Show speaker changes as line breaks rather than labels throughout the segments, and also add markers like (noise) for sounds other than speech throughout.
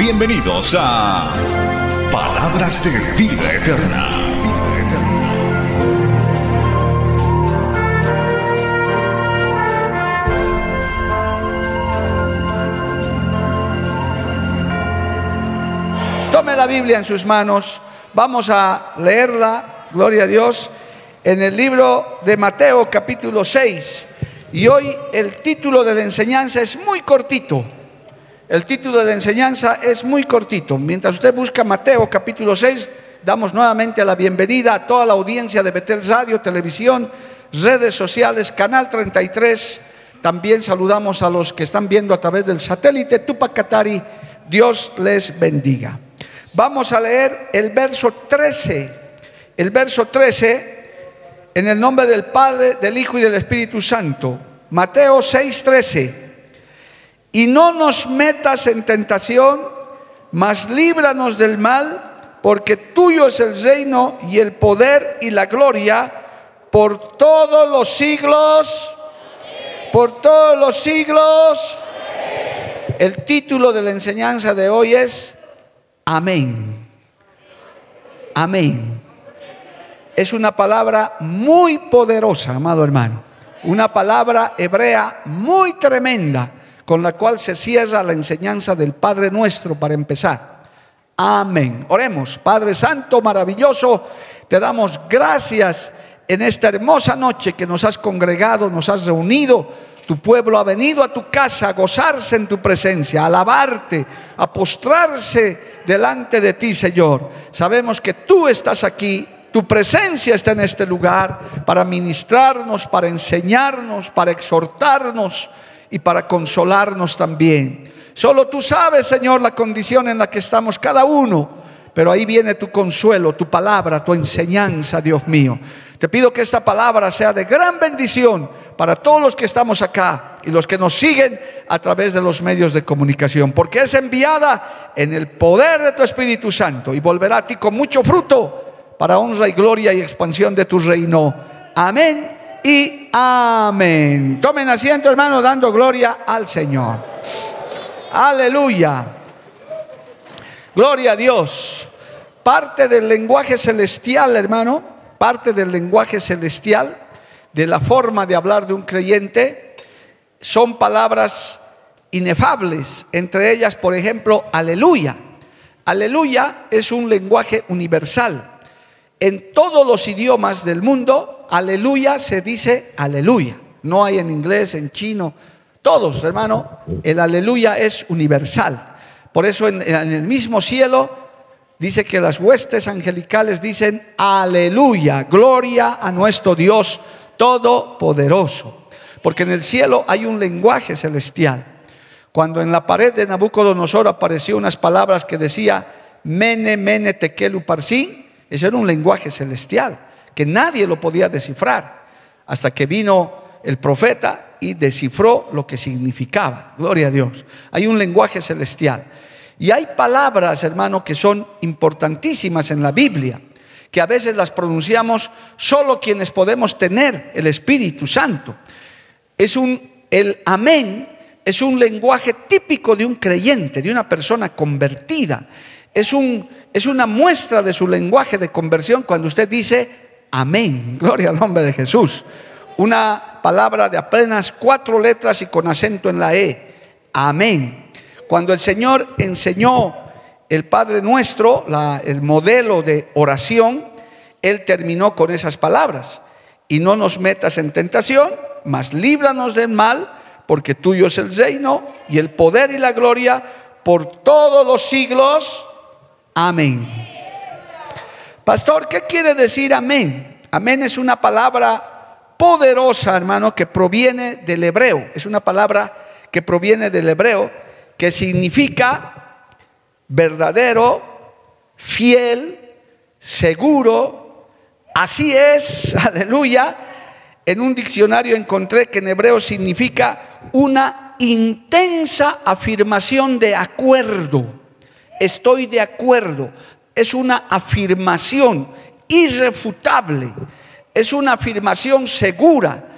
Bienvenidos a Palabras de Vida Eterna.
Tome la Biblia en sus manos, vamos a leerla, gloria a Dios, en el libro de Mateo capítulo 6. Y hoy el título de la enseñanza es muy cortito. El título de enseñanza es muy cortito. Mientras usted busca Mateo capítulo 6, damos nuevamente la bienvenida a toda la audiencia de Betel Radio, televisión, redes sociales, Canal 33. También saludamos a los que están viendo a través del satélite Tupac Katari. Dios les bendiga. Vamos a leer el verso 13. El verso 13 en el nombre del Padre, del Hijo y del Espíritu Santo. Mateo 6:13. Y no nos metas en tentación, mas líbranos del mal, porque tuyo es el reino y el poder y la gloria por todos los siglos. Por todos los siglos. El título de la enseñanza de hoy es Amén. Amén. Es una palabra muy poderosa, amado hermano. Una palabra hebrea muy tremenda con la cual se cierra la enseñanza del Padre nuestro para empezar. Amén. Oremos. Padre Santo, maravilloso, te damos gracias en esta hermosa noche que nos has congregado, nos has reunido tu pueblo ha venido a tu casa a gozarse en tu presencia, a alabarte, a postrarse delante de ti, Señor. Sabemos que tú estás aquí, tu presencia está en este lugar para ministrarnos, para enseñarnos, para exhortarnos y para consolarnos también. Solo tú sabes, Señor, la condición en la que estamos cada uno, pero ahí viene tu consuelo, tu palabra, tu enseñanza, Dios mío. Te pido que esta palabra sea de gran bendición para todos los que estamos acá y los que nos siguen a través de los medios de comunicación, porque es enviada en el poder de tu Espíritu Santo y volverá a ti con mucho fruto para honra y gloria y expansión de tu reino. Amén y amén. Tomen asiento, hermano, dando gloria al Señor. Aleluya. Gloria a Dios. Parte del lenguaje celestial, hermano, parte del lenguaje celestial de la forma de hablar de un creyente son palabras inefables, entre ellas, por ejemplo, aleluya. Aleluya es un lenguaje universal. En todos los idiomas del mundo, aleluya se dice aleluya. No hay en inglés, en chino, todos, hermano, el aleluya es universal. Por eso en, el mismo cielo dice que las huestes angelicales dicen aleluya, gloria a nuestro Dios todopoderoso. Porque en el cielo hay un lenguaje celestial. Cuando en la pared de Nabucodonosor apareció unas palabras que decía mene, mene, tekelu, parsin, ese era un lenguaje celestial que nadie lo podía descifrar hasta que vino el profeta y descifró lo que significaba. Gloria a Dios. Hay un lenguaje celestial. Y hay palabras, hermano, que son importantísimas en la Biblia que a veces las pronunciamos solo quienes podemos tener el Espíritu Santo. Es un el amén es un lenguaje típico de un creyente, de una persona convertida. Es un es una muestra de su lenguaje de conversión cuando usted dice amén. Gloria al nombre de Jesús. Una palabra de apenas cuatro letras y con acento en la e. Amén. Cuando el Señor enseñó el Padre Nuestro, el modelo de oración, Él terminó con esas palabras. Y no nos metas en tentación, mas líbranos del mal, porque tuyo es el reino y el poder y la gloria por todos los siglos. Amén. Pastor, ¿qué quiere decir amén? Amén es una palabra poderosa, hermano, que proviene del hebreo. Es una palabra que proviene del hebreo, que significa verdadero, fiel, seguro. Así es, (laughs) aleluya. En un diccionario encontré que en hebreo significa una intensa afirmación de acuerdo. Estoy de acuerdo. Es una afirmación irrefutable. Es una afirmación segura.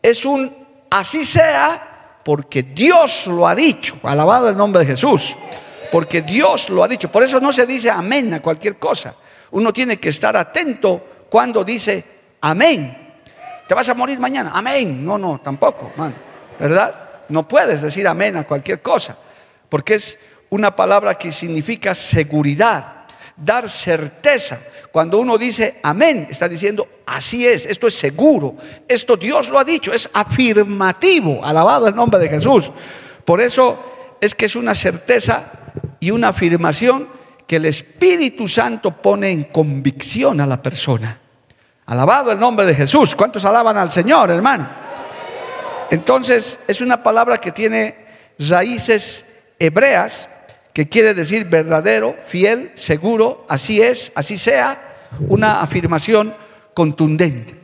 Es un así sea porque Dios lo ha dicho. Alabado el nombre de Jesús. Porque Dios lo ha dicho. Por eso no se dice amén a cualquier cosa. Uno tiene que estar atento cuando dice amén. ¿Te vas a morir mañana? Amén. No, no, tampoco, ¿Verdad? No puedes decir amén a cualquier cosa. Porque es una palabra que significa seguridad, dar certeza. Cuando uno dice amén, está diciendo así es, esto es seguro, esto Dios lo ha dicho, es afirmativo, alabado el nombre de Jesús. Por eso es que es una certeza y una afirmación que el Espíritu Santo pone en convicción a la persona. Alabado el nombre de Jesús. ¿Cuántos alaban al Señor, hermano? Entonces es una palabra que tiene raíces hebreas, que quiere decir verdadero, fiel, seguro, así es, así sea, una afirmación contundente.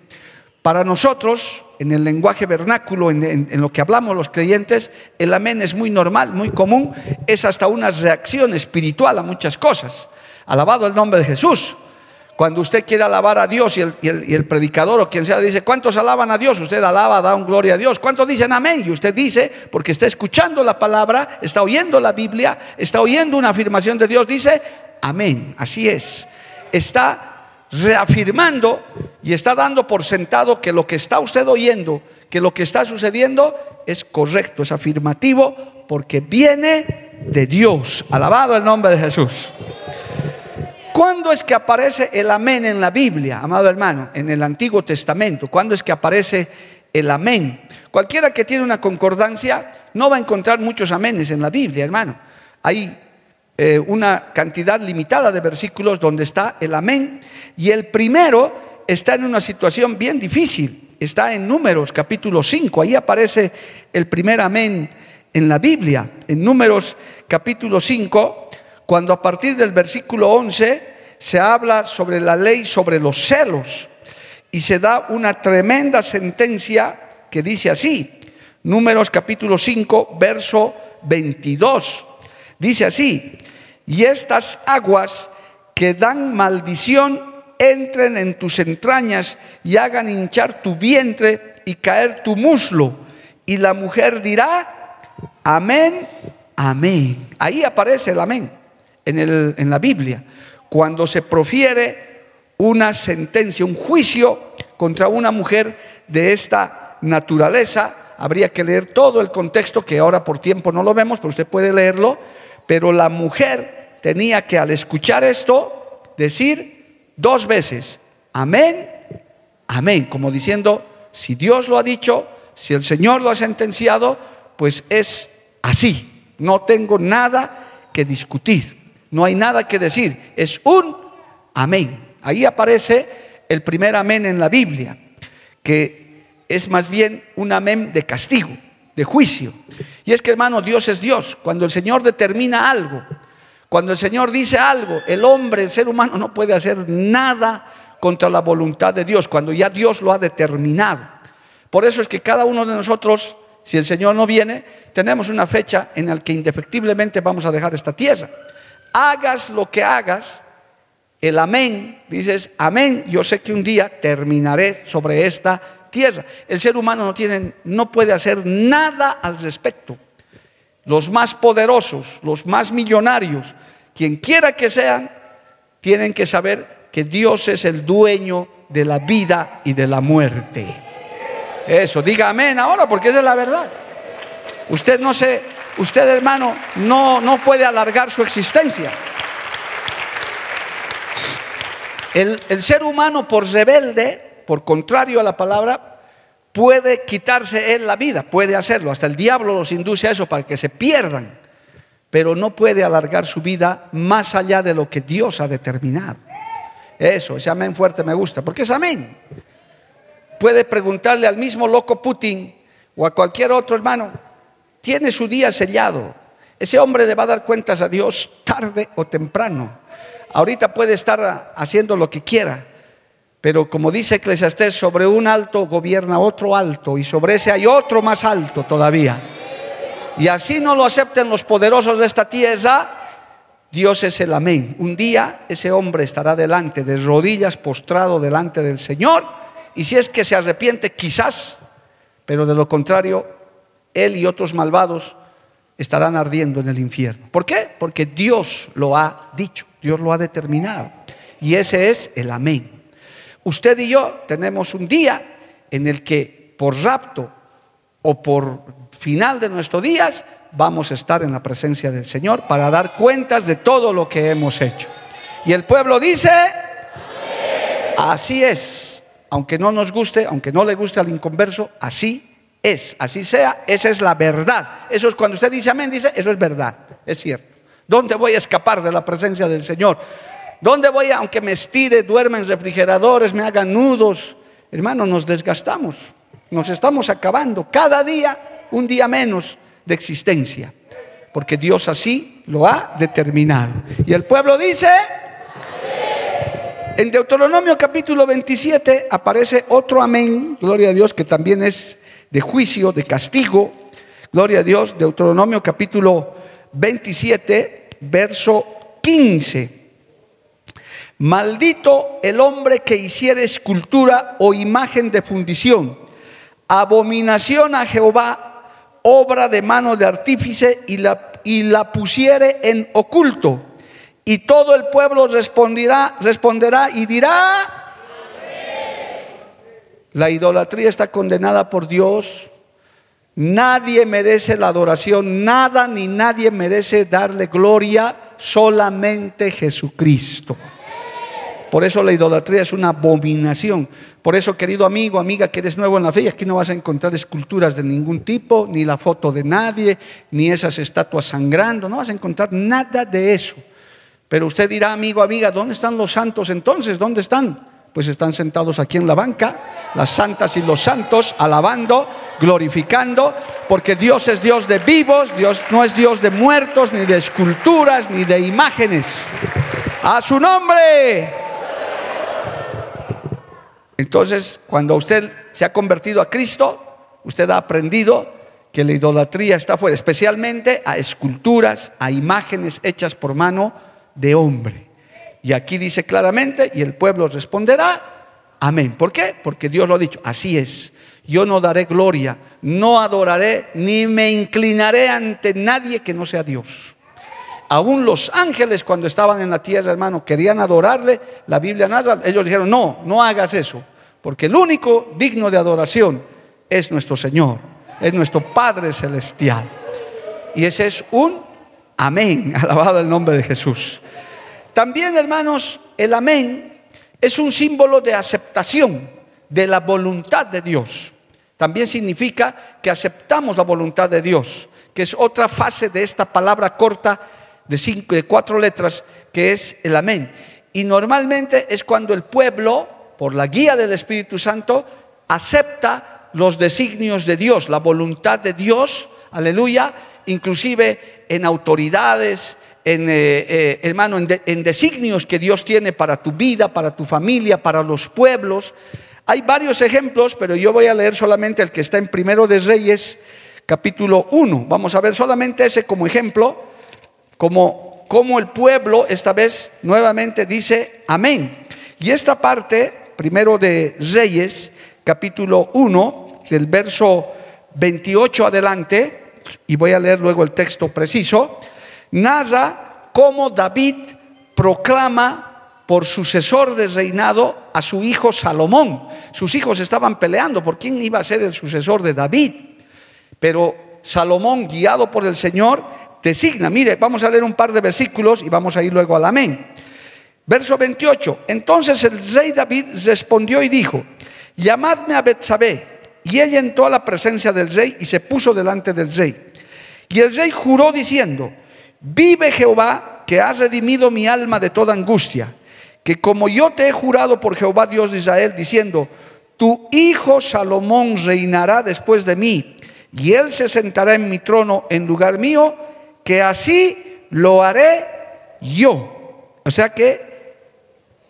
Para nosotros, en el lenguaje vernáculo, en, lo que hablamos los creyentes, el amén es muy normal, muy común, es hasta una reacción espiritual a muchas cosas. Alabado el nombre de Jesús. Cuando usted quiere alabar a Dios y el, predicador o quien sea dice, ¿cuántos alaban a Dios? Usted alaba, da un gloria a Dios. ¿Cuántos dicen amén? Y usted dice, porque está escuchando la palabra, está oyendo la Biblia, está oyendo una afirmación de Dios, dice, amén. Así es. Está reafirmando y está dando por sentado que lo que está usted oyendo, que lo que está sucediendo es correcto, es afirmativo, porque viene de Dios. Alabado el nombre de Jesús. ¿Cuándo es que aparece el amén en la Biblia, amado hermano? En el Antiguo Testamento. ¿Cuándo es que aparece el amén? Cualquiera que tiene una concordancia no va a encontrar muchos aménes en la Biblia, hermano. Hay eh, una cantidad limitada de versículos donde está el amén. Y el primero está en una situación bien difícil. Está en Números capítulo 5. Ahí aparece el primer amén en la Biblia. En Números capítulo 5, cuando a partir del versículo 11 se habla sobre la ley sobre los celos. Y se da una tremenda sentencia que dice así. Números capítulo 5, verso 22. Dice así, y estas aguas que dan maldición entren en tus entrañas y hagan hinchar tu vientre y caer tu muslo. Y la mujer dirá, amén, amén. Ahí aparece el amén en, el, en la Biblia. Cuando se profiere una sentencia, un juicio contra una mujer de esta naturaleza, habría que leer todo el contexto, que ahora por tiempo no lo vemos, pero usted puede leerlo, pero la mujer tenía que al escuchar esto decir dos veces, amén, amén, como diciendo, si Dios lo ha dicho, si el Señor lo ha sentenciado, pues es así, no tengo nada que discutir, no hay nada que decir, es un amén. Ahí aparece el primer amén en la Biblia, que es más bien un amén de castigo, de juicio. Y es que hermano, Dios es Dios. Cuando el Señor determina algo, cuando el Señor dice algo, el hombre, el ser humano no puede hacer nada contra la voluntad de Dios, cuando ya Dios lo ha determinado. Por eso es que cada uno de nosotros, si el Señor no viene, tenemos una fecha en la que indefectiblemente vamos a dejar esta tierra. Hagas lo que hagas, el amén, dices, amén, yo sé que un día terminaré sobre esta tierra. El ser humano no, tiene, no puede hacer nada al respecto los más poderosos, los más millonarios, quien quiera que sean, tienen que saber que Dios es el dueño de la vida y de la muerte. Eso, diga amén ahora, porque esa es la verdad. Usted no se, usted hermano, no, no puede alargar su existencia. El, el ser humano por rebelde, por contrario a la palabra, puede quitarse él la vida, puede hacerlo. Hasta el diablo los induce a eso para que se pierdan, pero no puede alargar su vida más allá de lo que Dios ha determinado. Eso, ese amén fuerte me gusta, porque es amén. Puede preguntarle al mismo loco Putin o a cualquier otro hermano, tiene su día sellado. Ese hombre le va a dar cuentas a Dios tarde o temprano. Ahorita puede estar haciendo lo que quiera, pero como dice Eclesiastés, sobre un alto gobierna otro alto y sobre ese hay otro más alto todavía. Y así no lo acepten los poderosos de esta tierra, Dios es el amén. Un día ese hombre estará delante de rodillas, postrado delante del Señor, y si es que se arrepiente, quizás, pero de lo contrario, él y otros malvados estarán ardiendo en el infierno. ¿Por qué? Porque Dios lo ha dicho, Dios lo ha determinado. Y ese es el amén. Usted y yo tenemos un día en el que por rapto o por final de nuestros días vamos a estar en la presencia del Señor para dar cuentas de todo lo que hemos hecho. Y el pueblo dice, así es, aunque no nos guste, aunque no le guste al inconverso, así es, así sea, esa es la verdad. Eso es cuando usted dice amén, dice, eso es verdad, es cierto. ¿Dónde voy a escapar de la presencia del Señor? ¿Dónde voy, a, aunque me estire, duerma en refrigeradores, me haga nudos? Hermano, nos desgastamos, nos estamos acabando. Cada día, un día menos de existencia, porque Dios así lo ha determinado. Y el pueblo dice, en Deuteronomio capítulo 27 aparece otro amén, gloria a Dios, que también es de juicio, de castigo. Gloria a Dios, Deuteronomio capítulo 27, verso 15. Maldito el hombre que hiciera escultura o imagen de fundición, abominación a Jehová obra de mano de artífice y la, y la pusiere en oculto. Y todo el pueblo responderá, responderá y dirá, la idolatría está condenada por Dios. Nadie merece la adoración, nada ni nadie merece darle gloria, solamente Jesucristo. Por eso la idolatría es una abominación. Por eso, querido amigo, amiga que eres nuevo en la fe, aquí no vas a encontrar esculturas de ningún tipo, ni la foto de nadie, ni esas estatuas sangrando, no vas a encontrar nada de eso. Pero usted dirá, amigo, amiga, ¿dónde están los santos entonces? ¿Dónde están? Pues están sentados aquí en la banca, las santas y los santos, alabando, glorificando, porque Dios es Dios de vivos, Dios no es Dios de muertos, ni de esculturas, ni de imágenes. A su nombre. Entonces, cuando usted se ha convertido a Cristo, usted ha aprendido que la idolatría está fuera, especialmente a esculturas, a imágenes hechas por mano de hombre. Y aquí dice claramente, y el pueblo responderá, amén. ¿Por qué? Porque Dios lo ha dicho, así es. Yo no daré gloria, no adoraré, ni me inclinaré ante nadie que no sea Dios. Aún los ángeles cuando estaban en la tierra, hermano, querían adorarle. La Biblia narra, ellos dijeron, no, no hagas eso, porque el único digno de adoración es nuestro Señor, es nuestro Padre Celestial. Y ese es un amén, (laughs) alabado el nombre de Jesús. También, hermanos, el amén es un símbolo de aceptación de la voluntad de Dios. También significa que aceptamos la voluntad de Dios, que es otra fase de esta palabra corta de, cinco, cuatro letras, que es el amén. Y normalmente es cuando el pueblo, por la guía del Espíritu Santo, acepta los designios de Dios, la voluntad de Dios, aleluya, inclusive en autoridades, en, eh, eh, hermano, en, designios que Dios tiene para tu vida, para tu familia, para los pueblos. Hay varios ejemplos, pero yo voy a leer solamente el que está en Primero de Reyes, capítulo 1. Vamos a ver solamente ese como ejemplo como, como el pueblo esta vez nuevamente dice amén. Y esta parte, primero de Reyes, capítulo 1, del verso 28 adelante, y voy a leer luego el texto preciso, narra cómo David proclama por sucesor de reinado a su hijo Salomón. Sus hijos estaban peleando por quién iba a ser el sucesor de David. Pero Salomón, guiado por el Señor, designa. Mire, vamos a leer un par de versículos y vamos a ir luego al amén. Verso 28. Entonces el rey David respondió y dijo: Llamadme a Betsabé. Y ella entró a la presencia del rey y se puso delante del rey. Y el rey juró diciendo: Vive Jehová, que has redimido mi alma de toda angustia. Que como yo te he jurado por Jehová Dios de Israel, diciendo: Tu hijo Salomón reinará después de mí, y él se sentará en mi trono en lugar mío que así lo haré yo. O sea que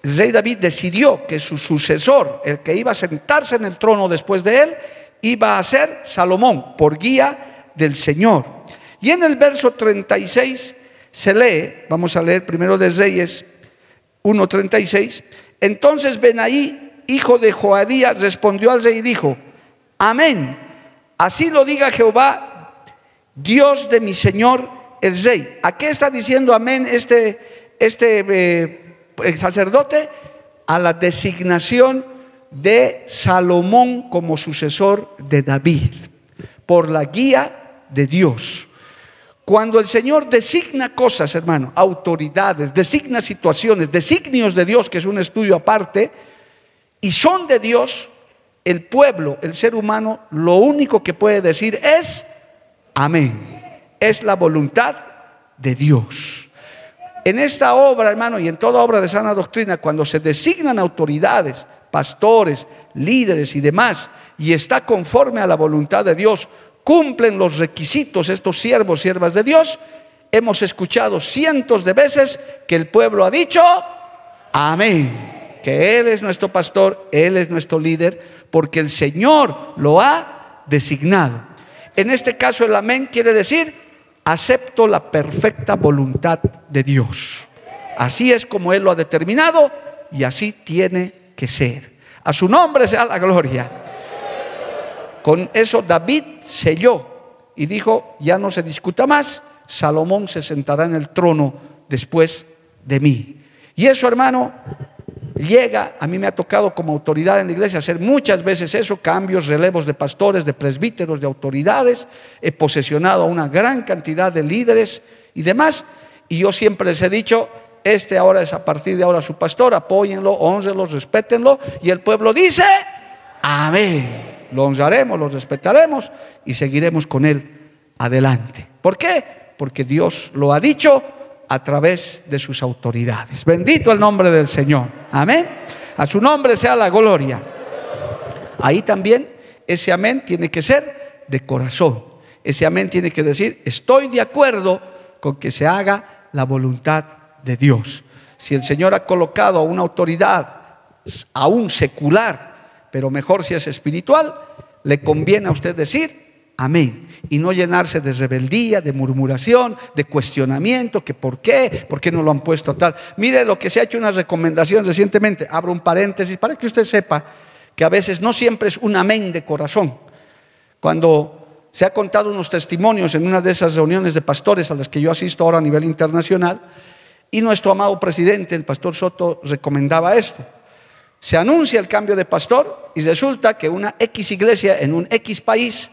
el rey David decidió que su sucesor, el que iba a sentarse en el trono después de él, iba a ser Salomón, por guía del Señor. Y en el verso 36 se lee, vamos a leer primero de Reyes 1.36, entonces Benaí, hijo de Joadías, respondió al rey y dijo, amén, así lo diga Jehová, Dios de mi Señor el rey. ¿A qué está diciendo amén este, este eh, sacerdote? A la designación de Salomón como sucesor de David, por la guía de Dios. Cuando el Señor designa cosas, hermano, autoridades, designa situaciones, designios de Dios, que es un estudio aparte, y son de Dios, el pueblo, el ser humano, lo único que puede decir es amén. Es la voluntad de Dios. En esta obra, hermano, y en toda obra de sana doctrina, cuando se designan autoridades, pastores, líderes y demás, y está conforme a la voluntad de Dios, cumplen los requisitos estos siervos, siervas de Dios, hemos escuchado cientos de veces que el pueblo ha dicho, amén, que Él es nuestro pastor, Él es nuestro líder, porque el Señor lo ha designado. En este caso el amén quiere decir, acepto la perfecta voluntad de Dios. Así es como Él lo ha determinado y así tiene que ser. A su nombre sea la gloria. Con eso David selló y dijo, ya no se discuta más, Salomón se sentará en el trono después de mí. Y eso, hermano, llega, a mí me ha tocado como autoridad en la iglesia hacer muchas veces eso, cambios, relevos de pastores, de presbíteros, de autoridades, he posesionado a una gran cantidad de líderes y demás, y yo siempre les he dicho, este ahora es a partir de ahora su pastor, apóyenlo, honrenlo, respétenlo, y el pueblo dice, amén lo honraremos, lo respetaremos y seguiremos con él adelante. ¿Por qué? Porque Dios lo ha dicho a través de sus autoridades. Bendito el nombre del Señor. Amén. A su nombre sea la gloria. Ahí también ese amén tiene que ser de corazón. Ese amén tiene que decir, estoy de acuerdo con que se haga la voluntad de Dios. Si el Señor ha colocado a una autoridad, aún secular, pero mejor si es espiritual, le conviene a usted decir amén y no llenarse de rebeldía, de murmuración, de cuestionamiento, que por qué, por qué no lo han puesto tal. Mire lo que se ha hecho una recomendación recientemente, abro un paréntesis para que usted sepa que a veces no siempre es un amén de corazón. Cuando se ha contado unos testimonios en una de esas reuniones de pastores a las que yo asisto ahora a nivel internacional, y nuestro amado presidente, el pastor Soto, recomendaba esto se anuncia el cambio de pastor y resulta que una X iglesia en un X país,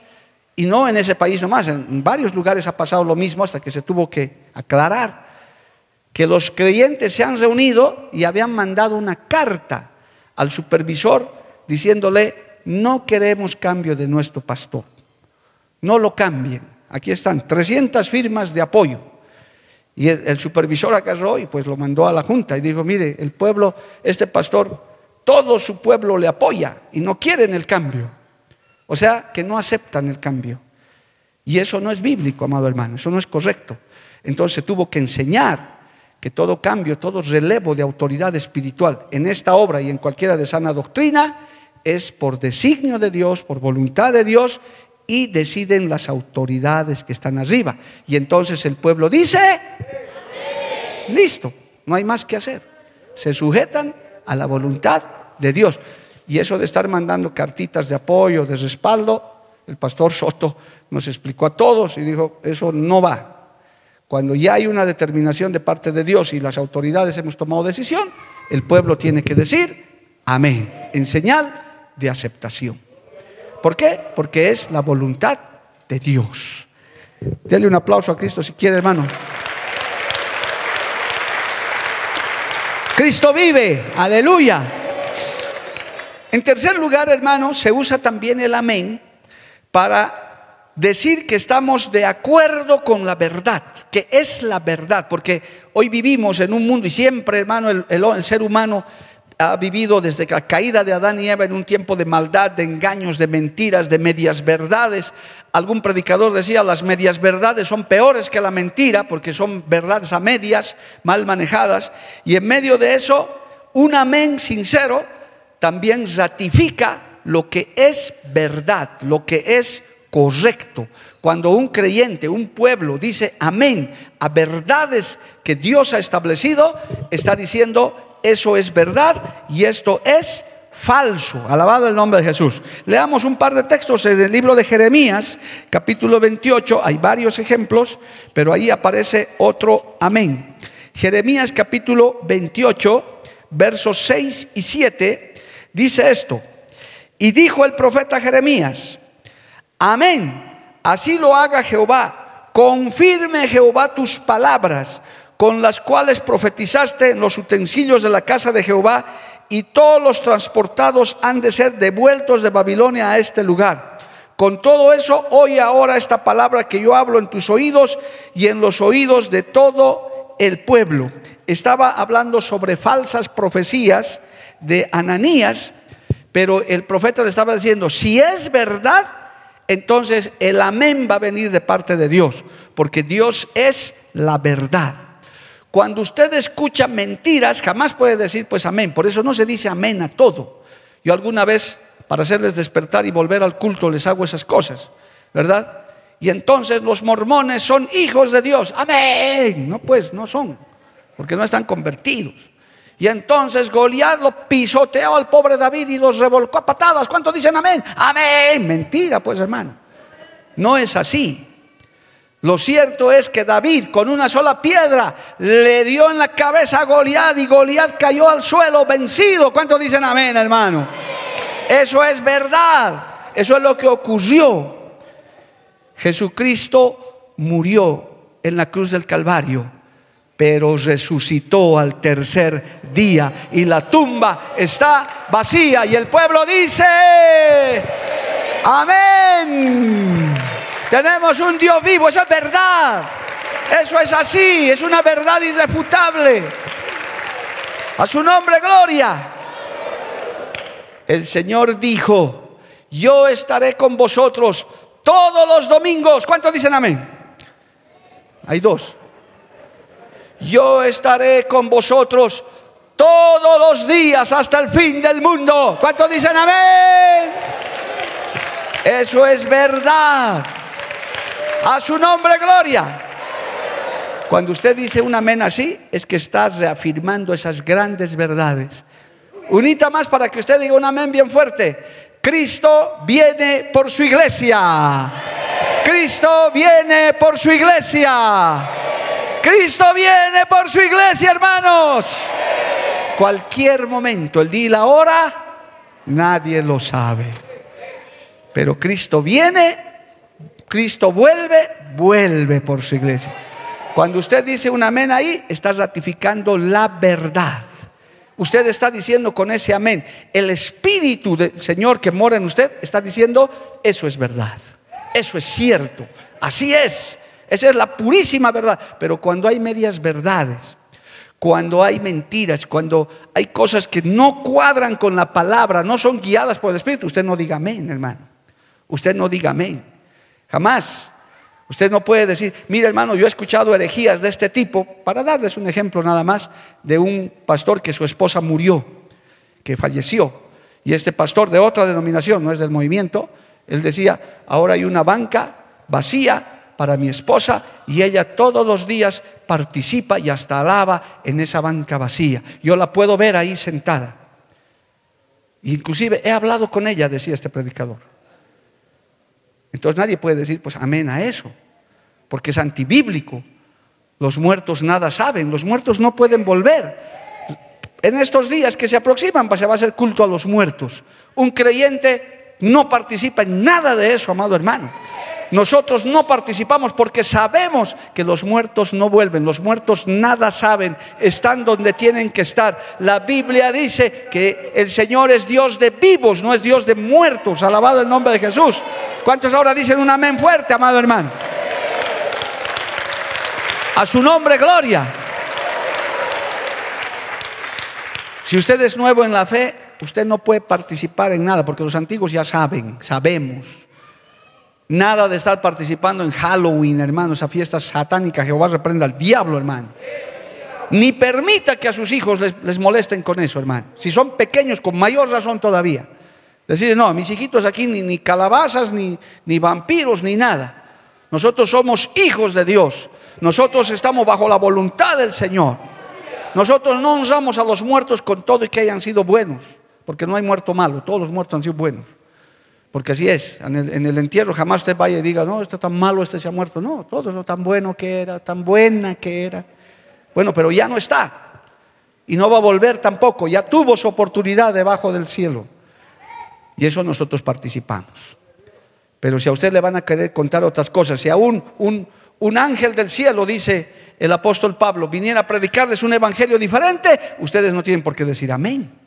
y no en ese país nomás, en varios lugares ha pasado lo mismo hasta que se tuvo que aclarar, que los creyentes se han reunido y habían mandado una carta al supervisor diciéndole, no queremos cambio de nuestro pastor, no lo cambien. Aquí están 300 firmas de apoyo. Y el, el supervisor agarró y pues lo mandó a la junta y dijo, mire, el pueblo, este pastor todo su pueblo le apoya y no quieren el cambio. O sea, que no aceptan el cambio. Y eso no es bíblico, amado hermano, eso no es correcto. Entonces tuvo que enseñar que todo cambio, todo relevo de autoridad espiritual en esta obra y en cualquiera de sana doctrina es por designio de Dios, por voluntad de Dios y deciden las autoridades que están arriba. Y entonces el pueblo dice, listo, no hay más que hacer. Se sujetan a la voluntad de Dios. Y eso de estar mandando cartitas de apoyo, de respaldo, el pastor Soto nos explicó a todos y dijo, eso no va. Cuando ya hay una determinación de parte de Dios y las autoridades hemos tomado decisión, el pueblo tiene que decir amén, en señal de aceptación. ¿Por qué? Porque es la voluntad de Dios. Dele un aplauso a Cristo si quiere, hermano. Cristo vive, aleluya. En tercer lugar, hermano, se usa también el amén para decir que estamos de acuerdo con la verdad, que es la verdad, porque hoy vivimos en un mundo y siempre, hermano, el, ser humano ha vivido desde la caída de Adán y Eva en un tiempo de maldad, de engaños, de mentiras, de medias verdades. Algún predicador decía, las medias verdades son peores que la mentira porque son verdades a medias, mal manejadas. Y en medio de eso, un amén sincero también ratifica lo que es verdad, lo que es correcto. Cuando un creyente, un pueblo dice amén a verdades que Dios ha establecido, está diciendo eso es verdad y esto es falso. Alabado el nombre de Jesús. Leamos un par de textos en el libro de Jeremías, capítulo 28. Hay varios ejemplos, pero ahí aparece otro amén. Jeremías capítulo 28, versos 6 y 7, dice esto. Y dijo el profeta Jeremías, amén, así lo haga Jehová, confirme Jehová tus palabras con las cuales profetizaste los utensilios de la casa de Jehová, y todos los transportados han de ser devueltos de Babilonia a este lugar. Con todo eso, oye ahora esta palabra que yo hablo en tus oídos y en los oídos de todo el pueblo. Estaba hablando sobre falsas profecías de Ananías, pero el profeta le estaba diciendo, si es verdad, entonces el amén va a venir de parte de Dios, porque Dios es la verdad. Cuando usted escucha mentiras, jamás puede decir pues amén. Por eso no se dice amén a todo. Yo alguna vez, para hacerles despertar y volver al culto, les hago esas cosas, ¿verdad? Y entonces los mormones son hijos de Dios. Amén. No, pues no son, porque no están convertidos. Y entonces Goliat lo pisoteó al pobre David y los revolcó a patadas. ¿Cuántos dicen amén? Amén. Mentira, pues hermano. No es así. Lo cierto es que David con una sola piedra le dio en la cabeza a Goliat y Goliat cayó al suelo vencido. ¿Cuántos dicen amén, hermano? Eso es verdad. Eso es lo que ocurrió. Jesucristo murió en la cruz del Calvario, pero resucitó al tercer día y la tumba está vacía y el pueblo dice, amén. Tenemos un Dios vivo, eso es verdad. Eso es así, es una verdad irrefutable. A su nombre, gloria. El Señor dijo, yo estaré con vosotros todos los domingos. ¿Cuántos dicen amén? Hay dos. Yo estaré con vosotros todos los días hasta el fin del mundo. ¿Cuántos dicen amén? Eso es verdad. A su nombre, gloria. Cuando usted dice un amén así, es que está reafirmando esas grandes verdades. Unita más para que usted diga un amén bien fuerte. Cristo viene por su iglesia. Cristo viene por su iglesia. Cristo viene por su iglesia, hermanos. Cualquier momento, el día y la hora, nadie lo sabe. Pero Cristo viene Cristo vuelve, vuelve por su iglesia. Cuando usted dice un amén ahí, está ratificando la verdad. Usted está diciendo con ese amén, el Espíritu del Señor que mora en usted está diciendo, eso es verdad, eso es cierto, así es, esa es la purísima verdad. Pero cuando hay medias verdades, cuando hay mentiras, cuando hay cosas que no cuadran con la palabra, no son guiadas por el Espíritu, usted no diga amén, hermano. Usted no diga amén. Jamás. Usted no puede decir, mira hermano, yo he escuchado herejías de este tipo, para darles un ejemplo nada más, de un pastor que su esposa murió, que falleció. Y este pastor de otra denominación, no es del movimiento, él decía, ahora hay una banca vacía para mi esposa y ella todos los días participa y hasta alaba en esa banca vacía. Yo la puedo ver ahí sentada. Inclusive he hablado con ella, decía este predicador. Entonces nadie puede decir, pues amén a eso, porque es antibíblico. Los muertos nada saben, los muertos no pueden volver. En estos días que se aproximan, se va a hacer culto a los muertos. Un creyente no participa en nada de eso, amado hermano. Nosotros no participamos porque sabemos que los muertos no vuelven, los muertos nada saben, están donde tienen que estar. La Biblia dice que el Señor es Dios de vivos, no es Dios de muertos. Alabado el nombre de Jesús. ¿Cuántos ahora dicen un amén fuerte, amado hermano? A su nombre, gloria. Si usted es nuevo en la fe, usted no puede participar en nada, porque los antiguos ya saben, sabemos. Nada de estar participando en Halloween, hermano, esa fiesta satánica. Jehová reprenda al diablo, hermano. Ni permita que a sus hijos les, molesten con eso, hermano. Si son pequeños, con mayor razón todavía. Decir, no, mis hijitos aquí ni, calabazas, ni, ni vampiros, ni nada. Nosotros somos hijos de Dios. Nosotros estamos bajo la voluntad del Señor. Nosotros no honramos a los muertos con todo y que hayan sido buenos, porque no hay muerto malo, todos los muertos han sido buenos. Porque así es, en el, entierro jamás usted vaya y diga, no, está tan malo, este se ha muerto. No, todo lo tan bueno que era, tan buena que era. Bueno, pero ya no está. Y no va a volver tampoco, ya tuvo su oportunidad debajo del cielo. Y eso nosotros participamos. Pero si a usted le van a querer contar otras cosas, si aún un, un ángel del cielo, dice el apóstol Pablo, viniera a predicarles un evangelio diferente, ustedes no tienen por qué decir amén.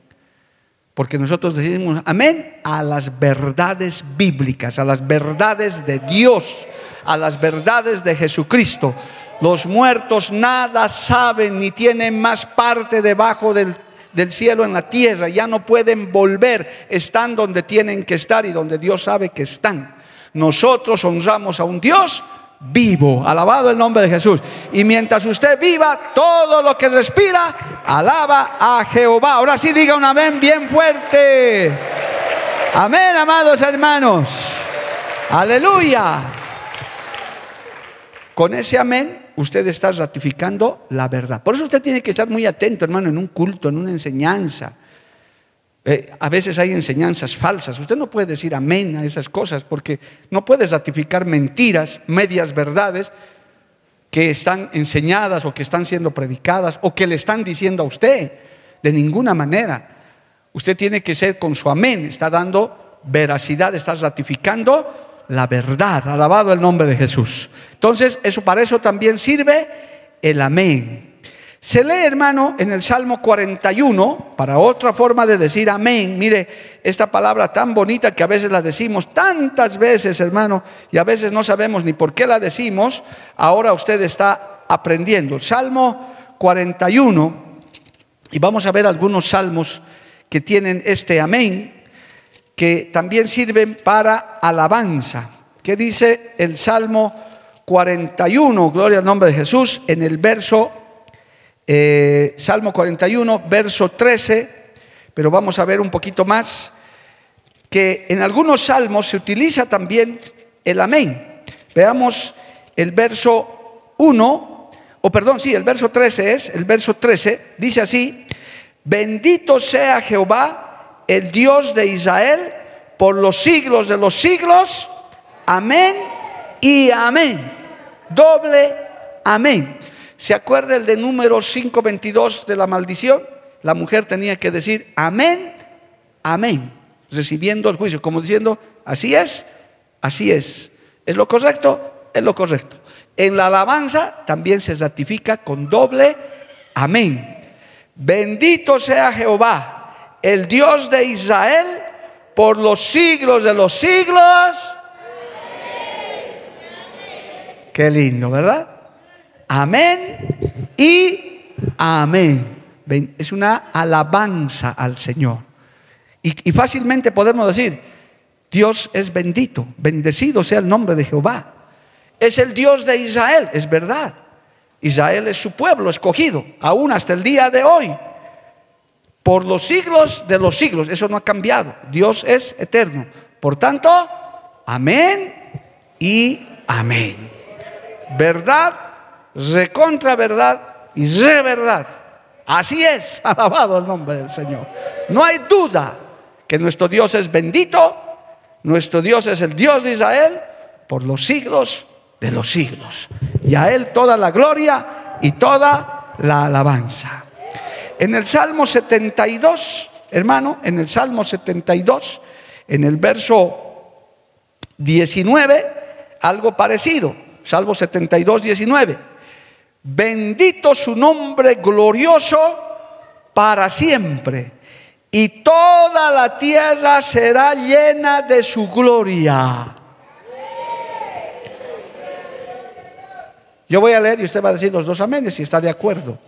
Porque nosotros decimos amén a las verdades bíblicas, a las verdades de Dios, a las verdades de Jesucristo. Los muertos nada saben ni tienen más parte debajo del, del cielo en la tierra. Ya no pueden volver. Están donde tienen que estar y donde Dios sabe que están. Nosotros honramos a un Dios vivo. Alabado el nombre de Jesús. Y mientras usted viva, todo lo que respira, alaba a Jehová. Ahora sí diga un amén bien fuerte. Amén, amados hermanos. Aleluya. Con ese amén, usted está ratificando la verdad. Por eso usted tiene que estar muy atento, hermano, en un culto, en una enseñanza eh, a veces hay enseñanzas falsas. Usted no puede decir amén a esas cosas porque no puede ratificar mentiras, medias verdades que están enseñadas o que están siendo predicadas o que le están diciendo a usted. De ninguna manera. Usted tiene que ser con su amén. Está dando veracidad, está ratificando la verdad. Alabado el nombre de Jesús. Entonces, eso para eso también sirve el amén. Se lee, hermano, en el Salmo 41, para otra forma de decir amén. Mire, esta palabra tan bonita que a veces la decimos tantas veces, hermano, y a veces no sabemos ni por qué la decimos. Ahora usted está aprendiendo. El Salmo 41, y vamos a ver algunos salmos que tienen este amén, que también sirven para alabanza. ¿Qué dice el Salmo 41? Gloria al nombre de Jesús, en el verso eh, Salmo 41, verso 13, pero vamos a ver un poquito más, que en algunos salmos se utiliza también el amén. Veamos el verso 1, o perdón, sí, el verso 13 es, el verso 13 dice así, bendito sea Jehová, el Dios de Israel, por los siglos de los siglos, amén y amén. Doble amén. ¿Se acuerda el de número 522 de la maldición? La mujer tenía que decir amén, amén, recibiendo el juicio, como diciendo, así es, así es. ¿Es lo correcto? Es lo correcto. En la alabanza también se ratifica con doble amén. Bendito sea Jehová, el Dios de Israel, por los siglos de los siglos. Qué lindo, ¿verdad? Amén y amén. Es una alabanza al Señor. Y, fácilmente podemos decir, Dios es bendito, bendecido sea el nombre de Jehová. Es el Dios de Israel, es verdad. Israel es su pueblo escogido, aún hasta el día de hoy. Por los siglos de los siglos, eso no ha cambiado. Dios es eterno. Por tanto, amén y amén. ¿Verdad? Recontra verdad y re verdad. Así es, (laughs) alabado el nombre del Señor. No hay duda que nuestro Dios es bendito, nuestro Dios es el Dios de Israel por los siglos de los siglos. Y a Él toda la gloria y toda la alabanza. En el Salmo 72, hermano, en el Salmo 72, en el verso 19, algo parecido. Salmo 72, 19. Bendito su nombre glorioso para siempre. Y toda la tierra será llena de su gloria. Yo voy a leer y usted va a decir los dos aménes si está de acuerdo.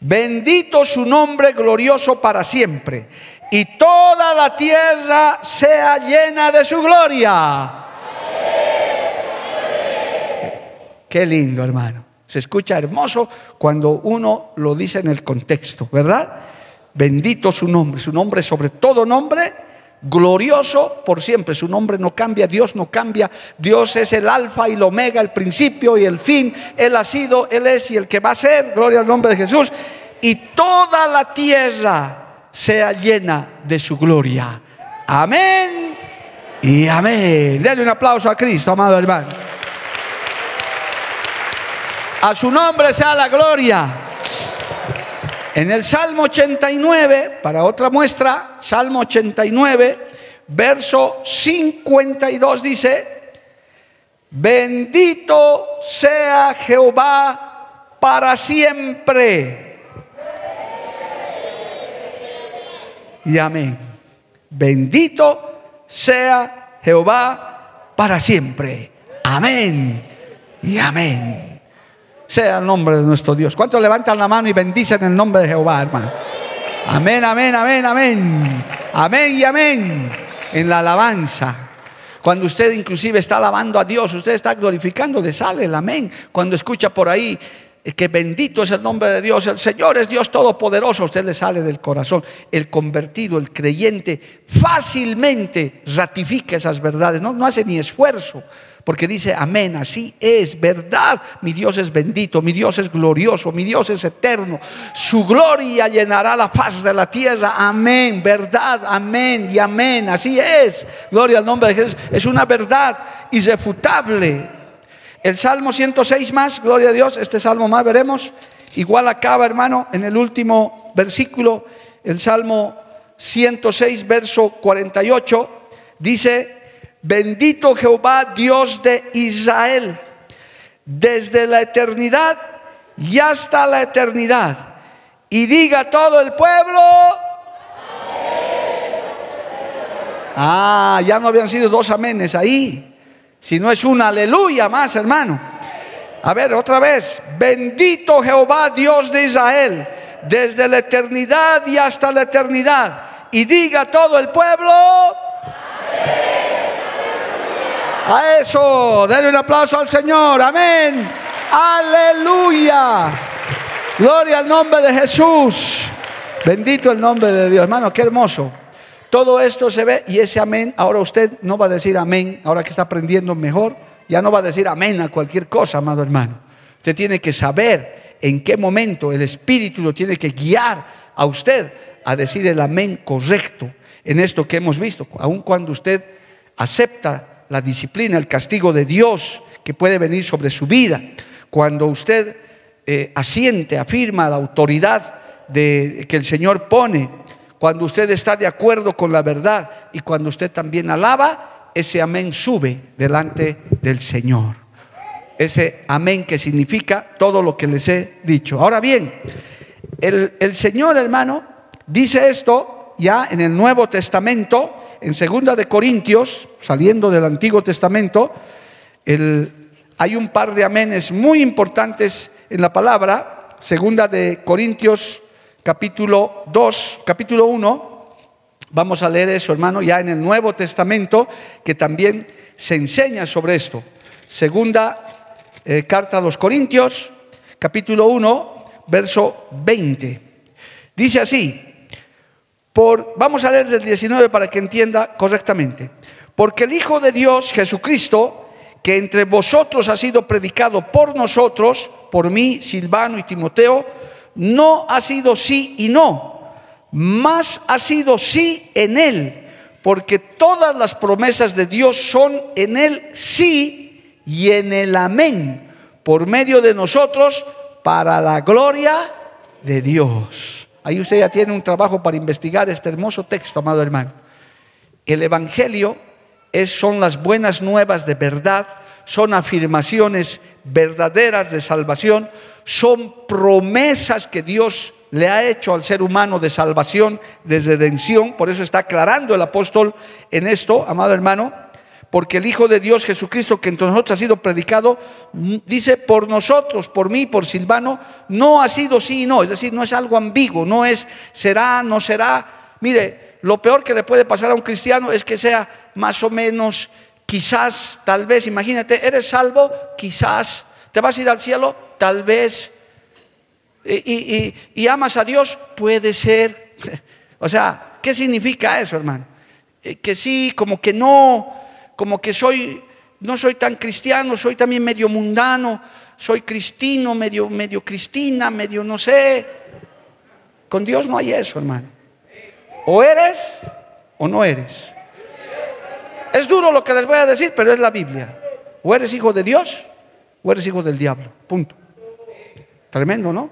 Bendito su nombre glorioso para siempre. Y toda la tierra sea llena de su gloria. Qué lindo, hermano. Se escucha hermoso cuando uno lo dice en el contexto, ¿verdad? Bendito su nombre, su nombre sobre todo nombre, glorioso por siempre. Su nombre no cambia, Dios no cambia. Dios es el alfa y el omega, el principio y el fin. Él ha sido, Él es y el que va a ser. Gloria al nombre de Jesús. Y toda la tierra sea llena de su gloria. Amén y amén. Denle un aplauso a Cristo, amado hermano. A su nombre sea la gloria. En el Salmo 89, para otra muestra, Salmo 89, verso 52 dice, bendito sea Jehová para siempre. Y amén. Bendito sea Jehová para siempre. Amén. Y amén sea el nombre de nuestro Dios. ¿Cuántos levantan la mano y bendicen el nombre de Jehová, hermano? Amén, amén, amén, amén. Amén y amén. En la alabanza. Cuando usted inclusive está alabando a Dios, usted está glorificando, le sale el amén. Cuando escucha por ahí que bendito es el nombre de Dios, el Señor es Dios todopoderoso, usted le sale del corazón. El convertido, el creyente, fácilmente ratifica esas verdades, no, no hace ni esfuerzo porque dice, amén, así es, verdad, mi Dios es bendito, mi Dios es glorioso, mi Dios es eterno, su gloria llenará la paz de la tierra, amén, verdad, amén y amén, así es, gloria al nombre de Jesús, es una verdad irrefutable. El Salmo 106 más, gloria a Dios, este Salmo más veremos, igual acaba hermano en el último versículo, el Salmo 106, verso 48, dice, Bendito Jehová, Dios de Israel, desde la eternidad y hasta la eternidad. Y diga todo el pueblo. Ah, ya no habían sido dos amenes ahí, si no es una aleluya más, hermano. A ver, otra vez. Bendito Jehová, Dios de Israel, desde la eternidad y hasta la eternidad. Y diga todo el pueblo. A eso, denle un aplauso al Señor. Amén. Aleluya. Gloria al nombre de Jesús. Bendito el nombre de Dios. Hermano, qué hermoso. Todo esto se ve y ese amén, ahora usted no va a decir amén, ahora que está aprendiendo mejor, ya no va a decir amén a cualquier cosa, amado hermano. Usted tiene que saber en qué momento el Espíritu lo tiene que guiar a usted a decir el amén correcto en esto que hemos visto. Aun cuando usted acepta la disciplina, el castigo de Dios que puede venir sobre su vida. Cuando usted eh, asiente, afirma la autoridad de, que el Señor pone, cuando usted está de acuerdo con la verdad y cuando usted también alaba, ese amén sube delante del Señor. Ese amén que significa todo lo que les he dicho. Ahora bien, el, el Señor hermano dice esto ya en el Nuevo Testamento en segunda de Corintios, saliendo del Antiguo Testamento, hay un par de amenes muy importantes en la palabra. Segunda de Corintios, capítulo 2, capítulo 1. Vamos a leer eso, hermano, ya en el Nuevo Testamento, que también se enseña sobre esto. Segunda eh, carta a los Corintios, capítulo 1, verso 20. Dice así, vamos a leer desde el 19 para que entienda correctamente. Porque el Hijo de Dios, Jesucristo, que entre vosotros ha sido predicado por nosotros, por mí, Silvano y Timoteo, no ha sido sí y no, más ha sido sí en Él, porque todas las promesas de Dios son en Él sí y en el amén, por medio de nosotros, para la gloria de Dios. Ahí usted ya tiene un trabajo para investigar este hermoso texto, amado hermano. El Evangelio es, son las buenas nuevas de verdad, son afirmaciones verdaderas de salvación, son promesas que Dios le ha hecho al ser humano de salvación, de redención. Por eso está aclarando el apóstol en esto, amado hermano, porque el Hijo de Dios Jesucristo que entre nosotros ha sido predicado, mm, dice por nosotros, por mí, por Silvano, no ha sido sí y no, es decir, no es algo ambiguo, no es será, no será. Mire, lo peor que le puede pasar a un cristiano es que sea más o menos, quizás, tal vez, imagínate, eres salvo, quizás, te vas a ir al cielo, tal vez, y, y amas a Dios, puede ser. (laughs) O sea, ¿qué significa eso, hermano? Eh, que sí, como que no, como que soy, no soy tan cristiano, soy también medio mundano, soy cristino, medio, medio cristina, medio no sé. Con Dios no hay eso, hermano. O eres o no eres. Es duro lo que les voy a decir, pero es la Biblia. O eres hijo de Dios o eres hijo del diablo. Punto. Tremendo, ¿no?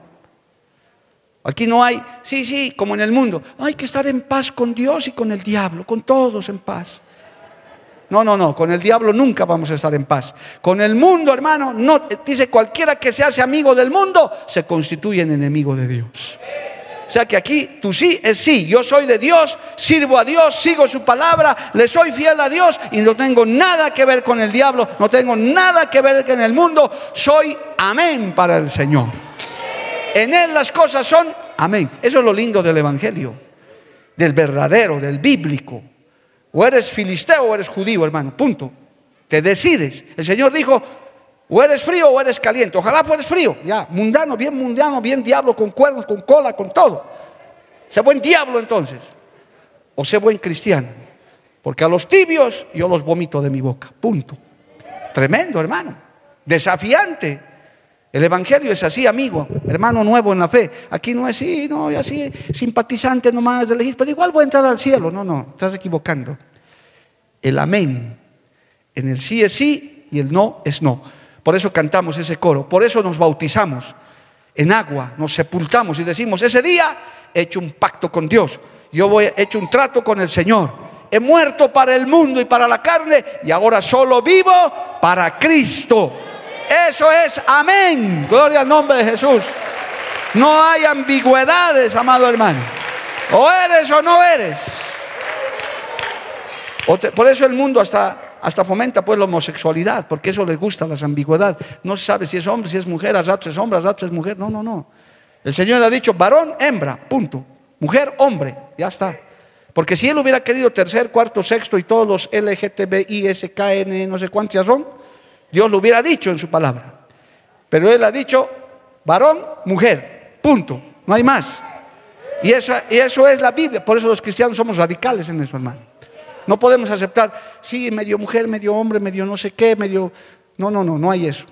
Aquí no hay, sí, sí, como en el mundo. Hay que estar en paz con Dios y con el diablo, con todos en paz. No, no, no, con el diablo nunca vamos a estar en paz. Con el mundo, hermano, no, dice cualquiera que se hace amigo del mundo se constituye en enemigo de Dios. O sea que aquí tu sí es sí. Yo soy de Dios, sirvo a Dios, sigo su palabra, le soy fiel a Dios y no tengo nada que ver con el diablo, no tengo nada que ver con el mundo. Soy amén para el Señor. En Él las cosas son amén. Eso es lo lindo del Evangelio, del verdadero, del bíblico. O eres filisteo o eres judío, hermano. Punto. Te decides. El Señor dijo, o eres frío o eres caliente. Ojalá fueres frío. Ya, mundano, bien mundano, bien diablo, con cuernos, con cola, con todo. Sé buen diablo entonces. O sé buen cristiano. Porque a los tibios yo los vomito de mi boca. Punto. Tremendo, hermano. Desafiante. El Evangelio es así, amigo, hermano nuevo en la fe. Aquí no es así, no, así simpatizante nomás de elegir, pero igual voy a entrar al cielo. No, no, estás equivocando. El amén en el sí es sí y el no es no. Por eso cantamos ese coro, por eso nos bautizamos en agua, nos sepultamos y decimos, ese día he hecho un pacto con Dios, yo voy, he hecho un trato con el Señor, he muerto para el mundo y para la carne y ahora solo vivo para Cristo. Eso es amén. Gloria al nombre de Jesús. No hay ambigüedades, amado hermano. O eres o no eres. Por eso el mundo hasta, hasta fomenta pues la homosexualidad, porque eso les gusta las ambigüedades. No se sabe si es hombre, si es mujer, a ratos es hombre, a ratos es mujer. No, no, no. El Señor ha dicho varón, hembra, punto. Mujer, hombre, ya está. Porque si él hubiera querido tercer, cuarto, sexto y todos los LGTBI, SKN, no sé cuántos son, Dios lo hubiera dicho en su palabra. Pero Él ha dicho varón, mujer, punto, no hay más. Y eso, y eso es la Biblia, por eso los cristianos somos radicales en eso, hermano. No podemos aceptar, sí, medio mujer, medio hombre, medio no sé qué, medio... No, no, no, no hay eso.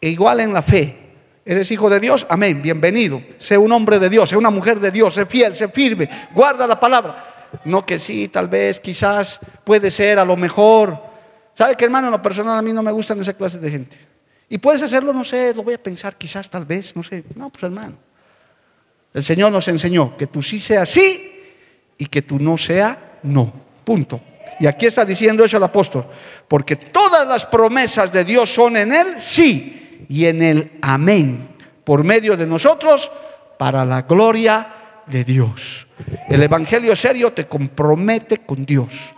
E igual en la fe. ¿Eres hijo de Dios? Amén, bienvenido. Sé un hombre de Dios, sé una mujer de Dios, sé fiel, sé firme, guarda la palabra. No que sí, tal vez, quizás, puede ser, a lo mejor, ¿Sabe que hermano, en lo personal a mí no me gustan esa clase de gente? Y puedes hacerlo, no sé, lo voy a pensar quizás, tal vez, no sé. No, pues hermano. El Señor nos enseñó que tú sí sea sí y que tú no sea no. Punto. Y aquí está diciendo eso el apóstol. Porque todas las promesas de Dios son en el sí y en el amén. Por medio de nosotros para la gloria de Dios. El Evangelio serio te compromete con Dios.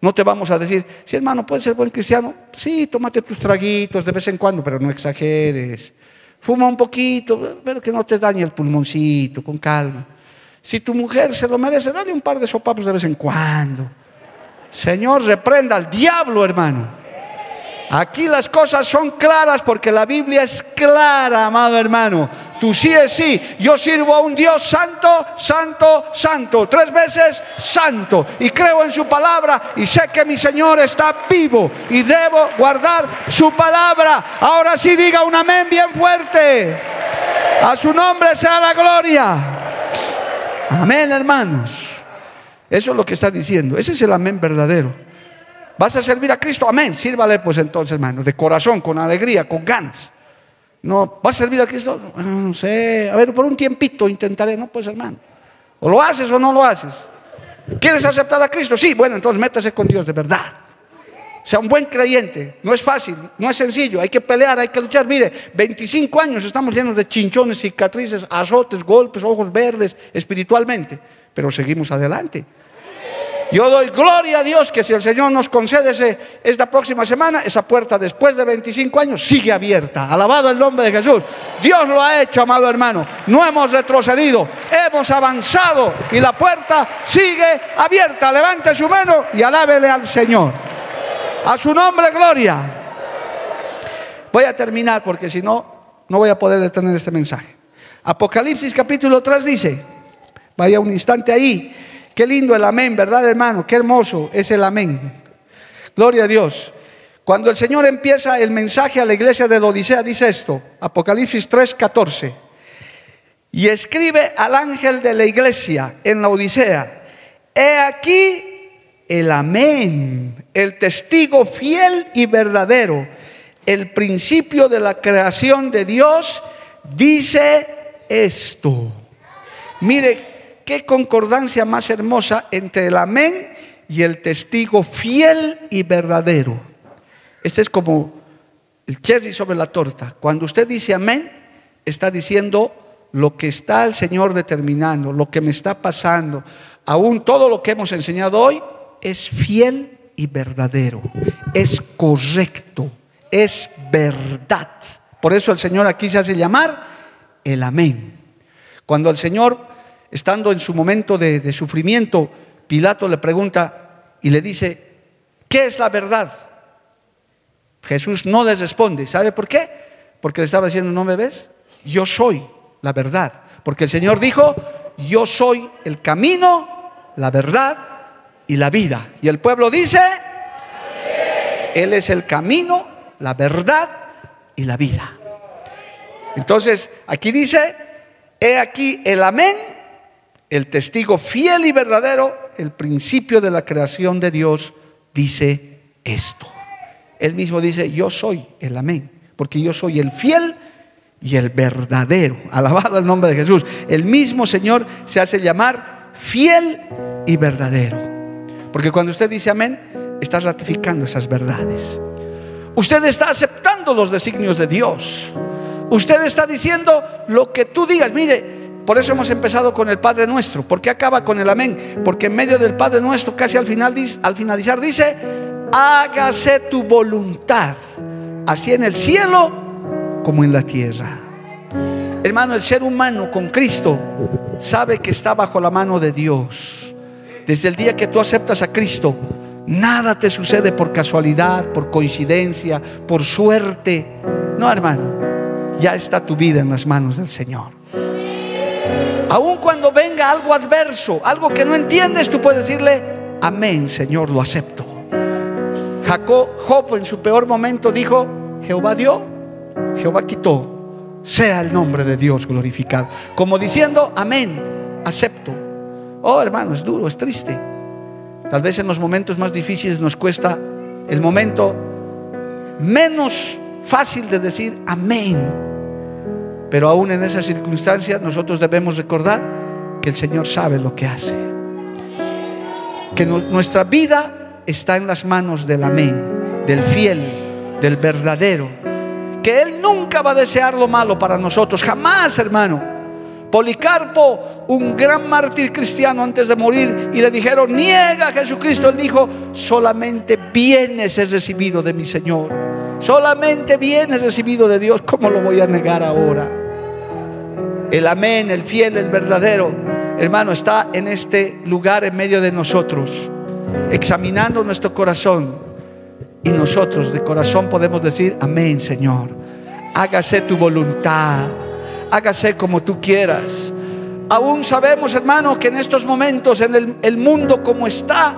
No te vamos a decir, si hermano, puedes ser buen cristiano. Sí, tómate tus traguitos de vez en cuando, pero no exageres. Fuma un poquito, pero que no te dañe el pulmoncito, con calma. Si tu mujer se lo merece, dale un par de sopapos de vez en cuando. Señor, reprenda al diablo, hermano. Aquí las cosas son claras porque la Biblia es clara, amado hermano. Tú sí es sí. Yo sirvo a un Dios santo, santo, santo. Tres veces santo. Y creo en su palabra y sé que mi Señor está vivo y debo guardar su palabra. Ahora sí diga un amén bien fuerte. A su nombre sea la gloria. Amén, hermanos. Eso es lo que está diciendo. Ese es el amén verdadero. ¿Vas a servir a Cristo? Amén. Sírvale pues entonces, hermano, de corazón, con alegría, con ganas. No, ¿vas a servir a Cristo? Ah, no sé, a ver, por un tiempito intentaré, no, pues hermano. O lo haces o no lo haces. ¿Quieres aceptar a Cristo? Sí, bueno, entonces métase con Dios de verdad. Sea un buen creyente. No es fácil, no es sencillo. Hay que pelear, hay que luchar. Mire, 25 años estamos llenos de chinchones, cicatrices, azotes, golpes, ojos verdes espiritualmente. Pero seguimos adelante. Yo doy gloria a Dios que si el Señor nos concede esta próxima semana, esa puerta después de 25 años sigue abierta. Alabado el nombre de Jesús. Dios lo ha hecho, amado hermano. No hemos retrocedido, hemos avanzado y la puerta sigue abierta. Levante su mano y alábele al Señor. A su nombre, gloria. Voy a terminar porque si no, no voy a poder detener este mensaje. Apocalipsis capítulo 3 dice, vaya un instante ahí, qué lindo el amén, ¿verdad hermano? Qué hermoso es el amén. Gloria a Dios. Cuando el Señor empieza el mensaje a la iglesia de la Odisea, dice esto, Apocalipsis 3, 14. Y escribe al ángel de la iglesia en la Odisea, he aquí el amén, el testigo fiel y verdadero, el principio de la creación de Dios, dice esto. Mire, qué concordancia más hermosa entre el amén y el testigo fiel y verdadero. Este es como el cherry sobre la torta. Cuando usted dice amén, está diciendo lo que está el Señor determinando, lo que me está pasando. Aún todo lo que hemos enseñado hoy es fiel y verdadero, es correcto, es verdad. Por eso el Señor aquí se hace llamar el amén. Cuando el Señor, estando en su momento de, sufrimiento, Pilato le pregunta y le dice, ¿qué es la verdad? Jesús no le responde. ¿Sabe por qué? Porque le estaba diciendo, ¿no me ves? Yo soy la verdad. Porque el Señor dijo, yo soy el camino, la verdad y la vida. Y el pueblo dice, Él es el camino, la verdad y la vida. Entonces, aquí dice, he aquí el amén, el testigo fiel y verdadero, el principio de la creación de Dios, dice esto. Él mismo dice, yo soy el amén, porque yo soy el fiel y el verdadero. (laughs) Alabado el nombre de Jesús. El mismo Señor se hace llamar fiel y verdadero. Porque cuando usted dice amén, está ratificando esas verdades. Usted está aceptando los designios de Dios. Usted está diciendo lo que tú digas. Mire, por eso hemos empezado con el Padre Nuestro. ¿Por qué acaba con el amén? Porque en medio del Padre Nuestro, casi al, final, al finalizar, dice, hágase tu voluntad, así en el cielo como en la tierra. Hermano, el ser humano con Cristo sabe que está bajo la mano de Dios. Desde el día que tú aceptas a Cristo, nada te sucede por casualidad, por coincidencia, por suerte. No, hermano ya está tu vida en las manos del Señor. Aun cuando venga algo adverso, algo que no entiendes, tú puedes decirle, amén, Señor, lo acepto. Jacob, en su peor momento dijo, Jehová dio, Jehová quitó, sea el nombre de Dios glorificado. Como diciendo, amén, acepto. Oh, hermano, es duro, es triste. Tal vez en los momentos más difíciles nos cuesta el momento menos fácil de decir amén. Pero aún en esas circunstancias nosotros debemos recordar que el Señor sabe lo que hace. Que nuestra vida está en las manos del amén, del fiel, del verdadero. Que Él nunca va a desear lo malo para nosotros, jamás hermano. Policarpo, un gran mártir cristiano antes de morir, y le dijeron, niega a Jesucristo. Él dijo, solamente bienes he recibido de mi Señor. Solamente bienes recibido de Dios. ¿Cómo lo voy a negar ahora? El amén, el fiel, el verdadero, hermano, está en este lugar en medio de nosotros, examinando nuestro corazón. Y nosotros de corazón podemos decir, amén, Señor. Hágase tu voluntad, hágase como tú quieras. Aún sabemos, hermano, que en estos momentos, en el, el mundo como está,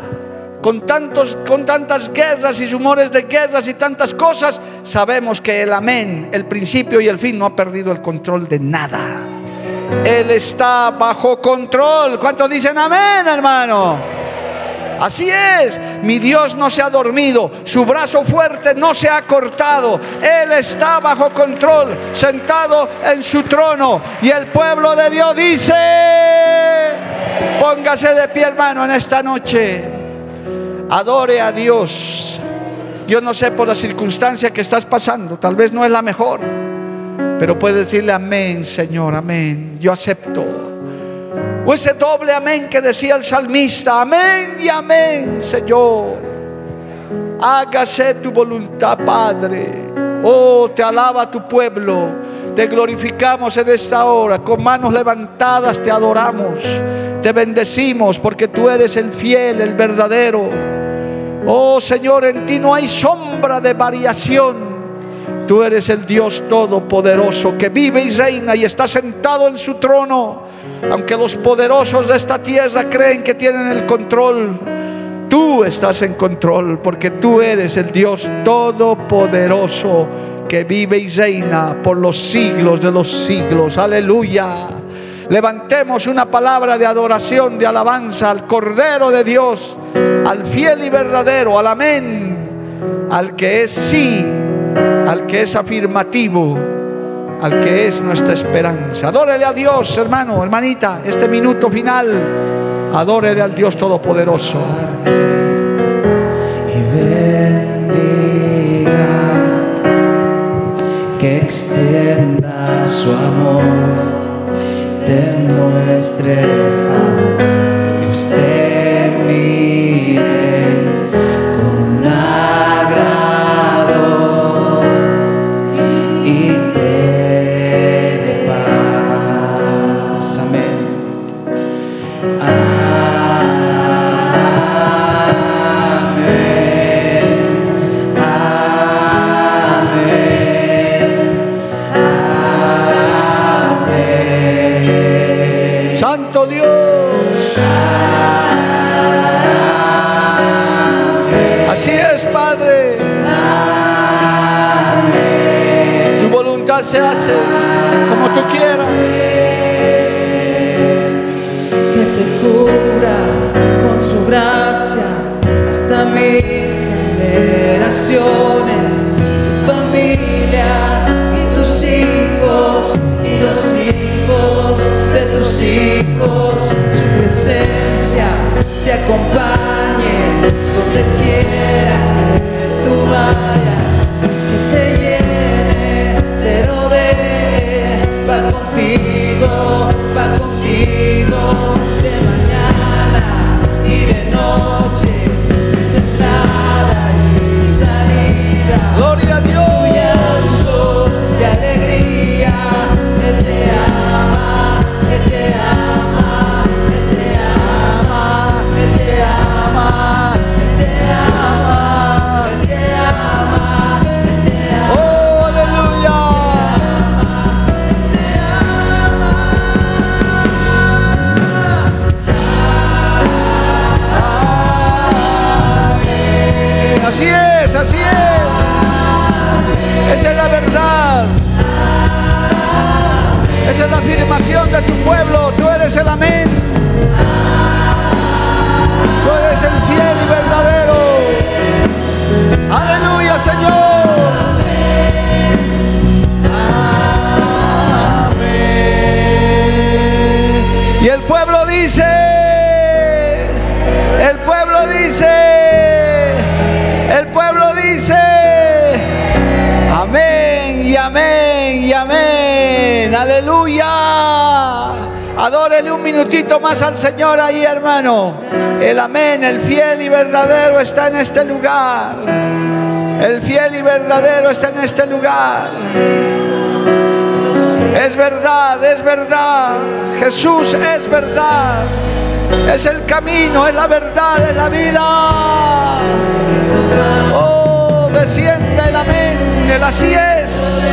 con, tantos, con tantas guerras y rumores de guerras y tantas cosas, sabemos que el amén, el principio y el fin no ha perdido el control de nada. Él está bajo control. ¿Cuántos dicen amén, hermano? Así es, mi Dios no se ha dormido, su brazo fuerte no se ha cortado, Él está bajo control, sentado en su trono. Y el pueblo de Dios dice, póngase de pie hermano en esta noche, adore a Dios. Yo no sé por la circunstancia que estás pasando, tal vez no es la mejor. Pero puede decirle amén, Señor, amén. Yo acepto. O ese doble amén que decía el salmista, amén y amén, Señor. Hágase tu voluntad, Padre. Oh, te alaba tu pueblo. Te glorificamos en esta hora. Con manos levantadas te adoramos. Te bendecimos porque tú eres el fiel, el verdadero. Oh Señor, en ti no hay sombra de variación. Tú eres el Dios todopoderoso que vive y reina y está sentado en su trono. Aunque los poderosos de esta tierra creen que tienen el control, tú estás en control porque tú eres el Dios todopoderoso que vive y reina por los siglos de los siglos. Aleluya. Levantemos una palabra de adoración, de alabanza al Cordero de Dios, al fiel y verdadero, al amén, al que es sí, al que es afirmativo, al que es nuestra esperanza. Adórele a Dios, hermano, hermanita, este minuto final. Adórele al Dios Todopoderoso.
Y bendiga que extienda su amor demuestre favor, que usted
se hace como tú quieras.
que te cubra con su gracia hasta mil generaciones, tu familia y tus hijos y los hijos de tus hijos, su presencia te acompañe donde quiera
Oh. Eres el amén. Minutito más al Señor ahí, hermano. El amén, el fiel y verdadero está en este lugar. El fiel y verdadero está en este lugar. Es verdad, es verdad. Jesús es verdad. Es el camino, es la verdad, es la vida. Oh, desciende el amén. El así es.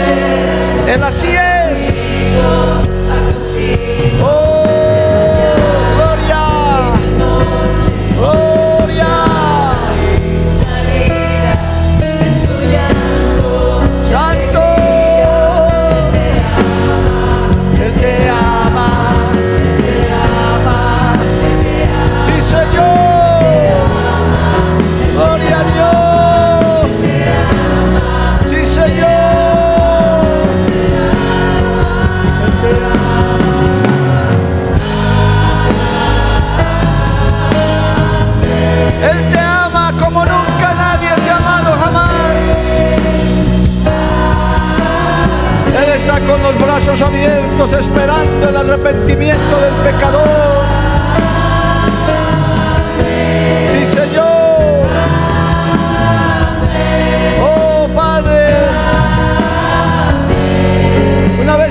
El así es. brazos abiertos esperando el arrepentimiento del pecador. Sí, Señor. Oh, Padre.
Una vez